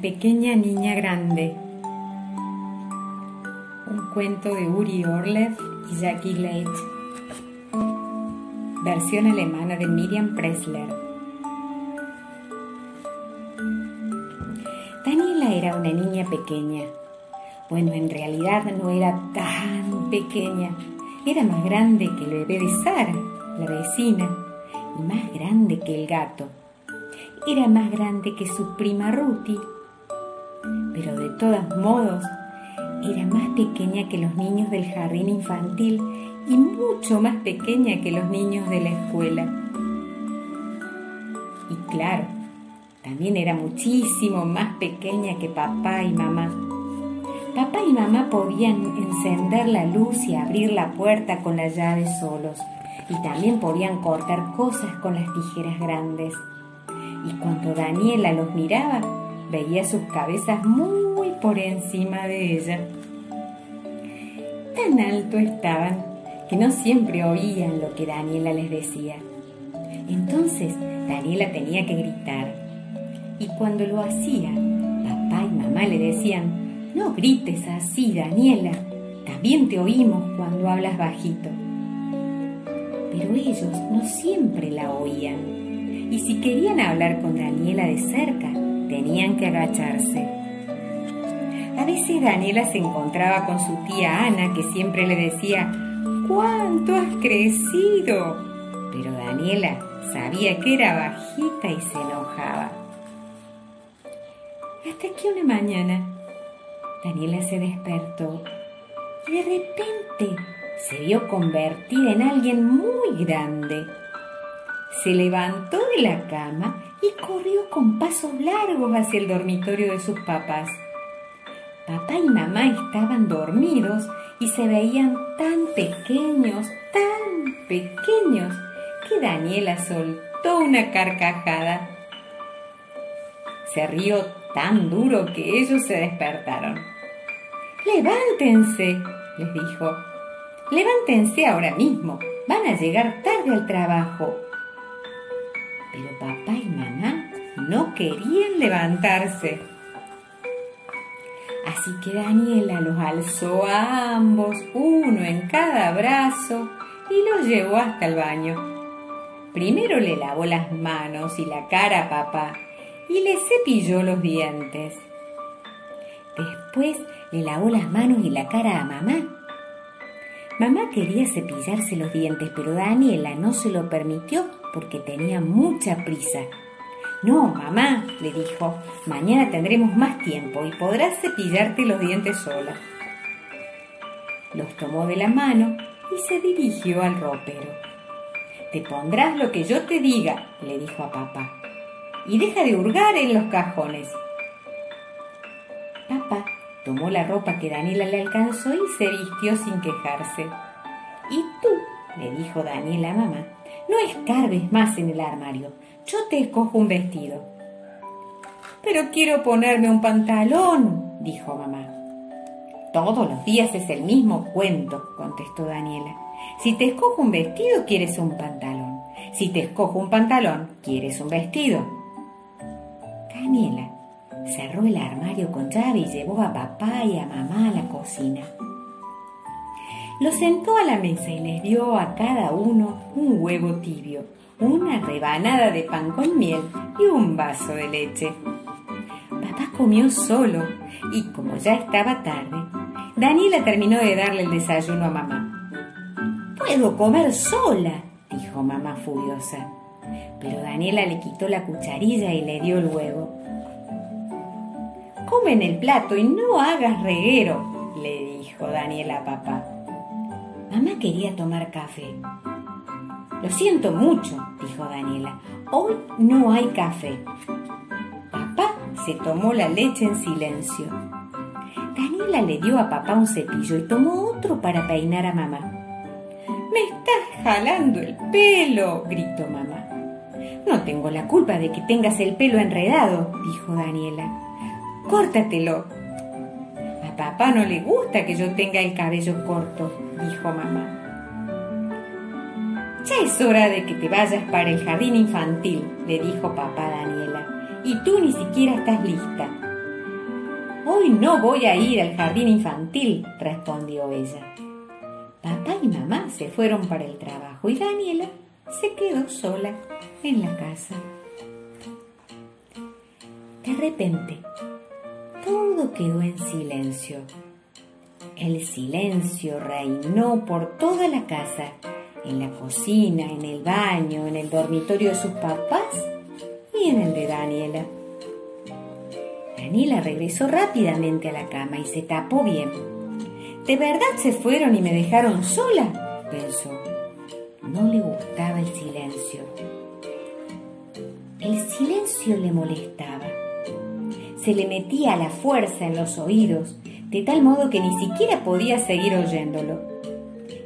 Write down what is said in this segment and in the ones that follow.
pequeña niña grande. Un cuento de Uri Orlev y Jackie Leitch. Versión alemana de Miriam Pressler. Daniela era una niña pequeña. Bueno, en realidad no era tan pequeña. Era más grande que el bebé de Sara, la vecina, y más grande que el gato. Era más grande que su prima Ruti, pero de todos modos era más pequeña que los niños del jardín infantil y mucho más pequeña que los niños de la escuela. Y claro, también era muchísimo más pequeña que papá y mamá. Papá y mamá podían encender la luz y abrir la puerta con las llaves solos, y también podían cortar cosas con las tijeras grandes. Y cuando Daniela los miraba, veía sus cabezas muy por encima de ella. Tan alto estaban que no siempre oían lo que Daniela les decía. Entonces Daniela tenía que gritar. Y cuando lo hacía, papá y mamá le decían, no grites así, Daniela, también te oímos cuando hablas bajito. Pero ellos no siempre la oían. Y si querían hablar con Daniela de cerca, tenían que agacharse. A veces Daniela se encontraba con su tía Ana, que siempre le decía, ¿cuánto has crecido? Pero Daniela sabía que era bajita y se enojaba. Hasta que una mañana Daniela se despertó y de repente se vio convertida en alguien muy grande. Se levantó de la cama y corrió con pasos largos hacia el dormitorio de sus papás. Papá y mamá estaban dormidos y se veían tan pequeños, tan pequeños, que Daniela soltó una carcajada. Se rió tan duro que ellos se despertaron. Levántense, les dijo. Levántense ahora mismo. Van a llegar tarde al trabajo. Papá y mamá no querían levantarse. Así que Daniela los alzó a ambos, uno en cada brazo, y los llevó hasta el baño. Primero le lavó las manos y la cara a papá y le cepilló los dientes. Después le lavó las manos y la cara a mamá. Mamá quería cepillarse los dientes, pero Daniela no se lo permitió porque tenía mucha prisa. No, mamá, le dijo, mañana tendremos más tiempo y podrás cepillarte los dientes sola. Los tomó de la mano y se dirigió al ropero. Te pondrás lo que yo te diga, le dijo a papá, y deja de hurgar en los cajones. Papá tomó la ropa que Daniela le alcanzó y se vistió sin quejarse. Y tú, le dijo Daniela a mamá, no escarbes más en el armario. Yo te escojo un vestido. Pero quiero ponerme un pantalón, dijo mamá. Todos los días es el mismo cuento, contestó Daniela. Si te escojo un vestido, quieres un pantalón. Si te escojo un pantalón, quieres un vestido. Daniela cerró el armario con llave y llevó a papá y a mamá a la cocina. Los sentó a la mesa y les dio a cada uno un huevo tibio, una rebanada de pan con miel y un vaso de leche. Papá comió solo y como ya estaba tarde, Daniela terminó de darle el desayuno a mamá. Puedo comer sola, dijo mamá furiosa. Pero Daniela le quitó la cucharilla y le dio el huevo. Come en el plato y no hagas reguero, le dijo Daniela a papá. Mamá quería tomar café. Lo siento mucho, dijo Daniela. Hoy no hay café. Papá se tomó la leche en silencio. Daniela le dio a papá un cepillo y tomó otro para peinar a mamá. Me estás jalando el pelo, gritó mamá. No tengo la culpa de que tengas el pelo enredado, dijo Daniela. Córtatelo. Papá no le gusta que yo tenga el cabello corto, dijo mamá. Ya es hora de que te vayas para el jardín infantil, le dijo papá Daniela. Y tú ni siquiera estás lista. Hoy no voy a ir al jardín infantil, respondió ella. Papá y mamá se fueron para el trabajo y Daniela se quedó sola en la casa. De repente, todo quedó en silencio. El silencio reinó por toda la casa, en la cocina, en el baño, en el dormitorio de sus papás y en el de Daniela. Daniela regresó rápidamente a la cama y se tapó bien. ¿De verdad se fueron y me dejaron sola? pensó. No le gustaba el silencio. El silencio le molestaba. Se le metía la fuerza en los oídos, de tal modo que ni siquiera podía seguir oyéndolo.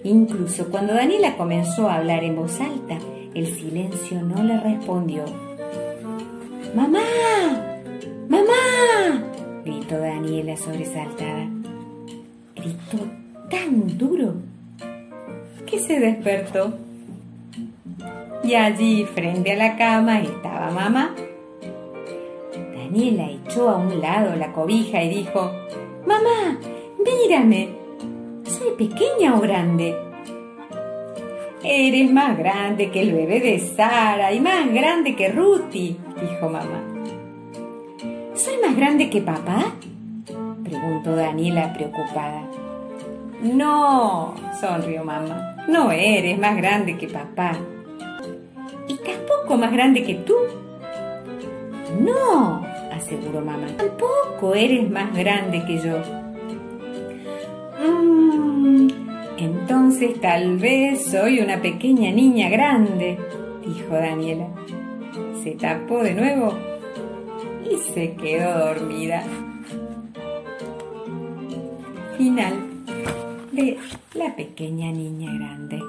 Incluso cuando Daniela comenzó a hablar en voz alta, el silencio no le respondió. ¡Mamá! ¡Mamá! gritó Daniela sobresaltada. Gritó tan duro que se despertó. Y allí, frente a la cama, estaba mamá. Daniela echó a un lado la cobija y dijo, Mamá, mírame. ¿Soy pequeña o grande? Eres más grande que el bebé de Sara y más grande que Ruti, dijo mamá. ¿Soy más grande que papá? preguntó Daniela preocupada. No, sonrió mamá, no eres más grande que papá. ¿Y tampoco más grande que tú? No, aseguró mamá, tampoco eres más grande que yo. Mm, entonces tal vez soy una pequeña niña grande, dijo Daniela. Se tapó de nuevo y se quedó dormida. Final de La pequeña niña grande.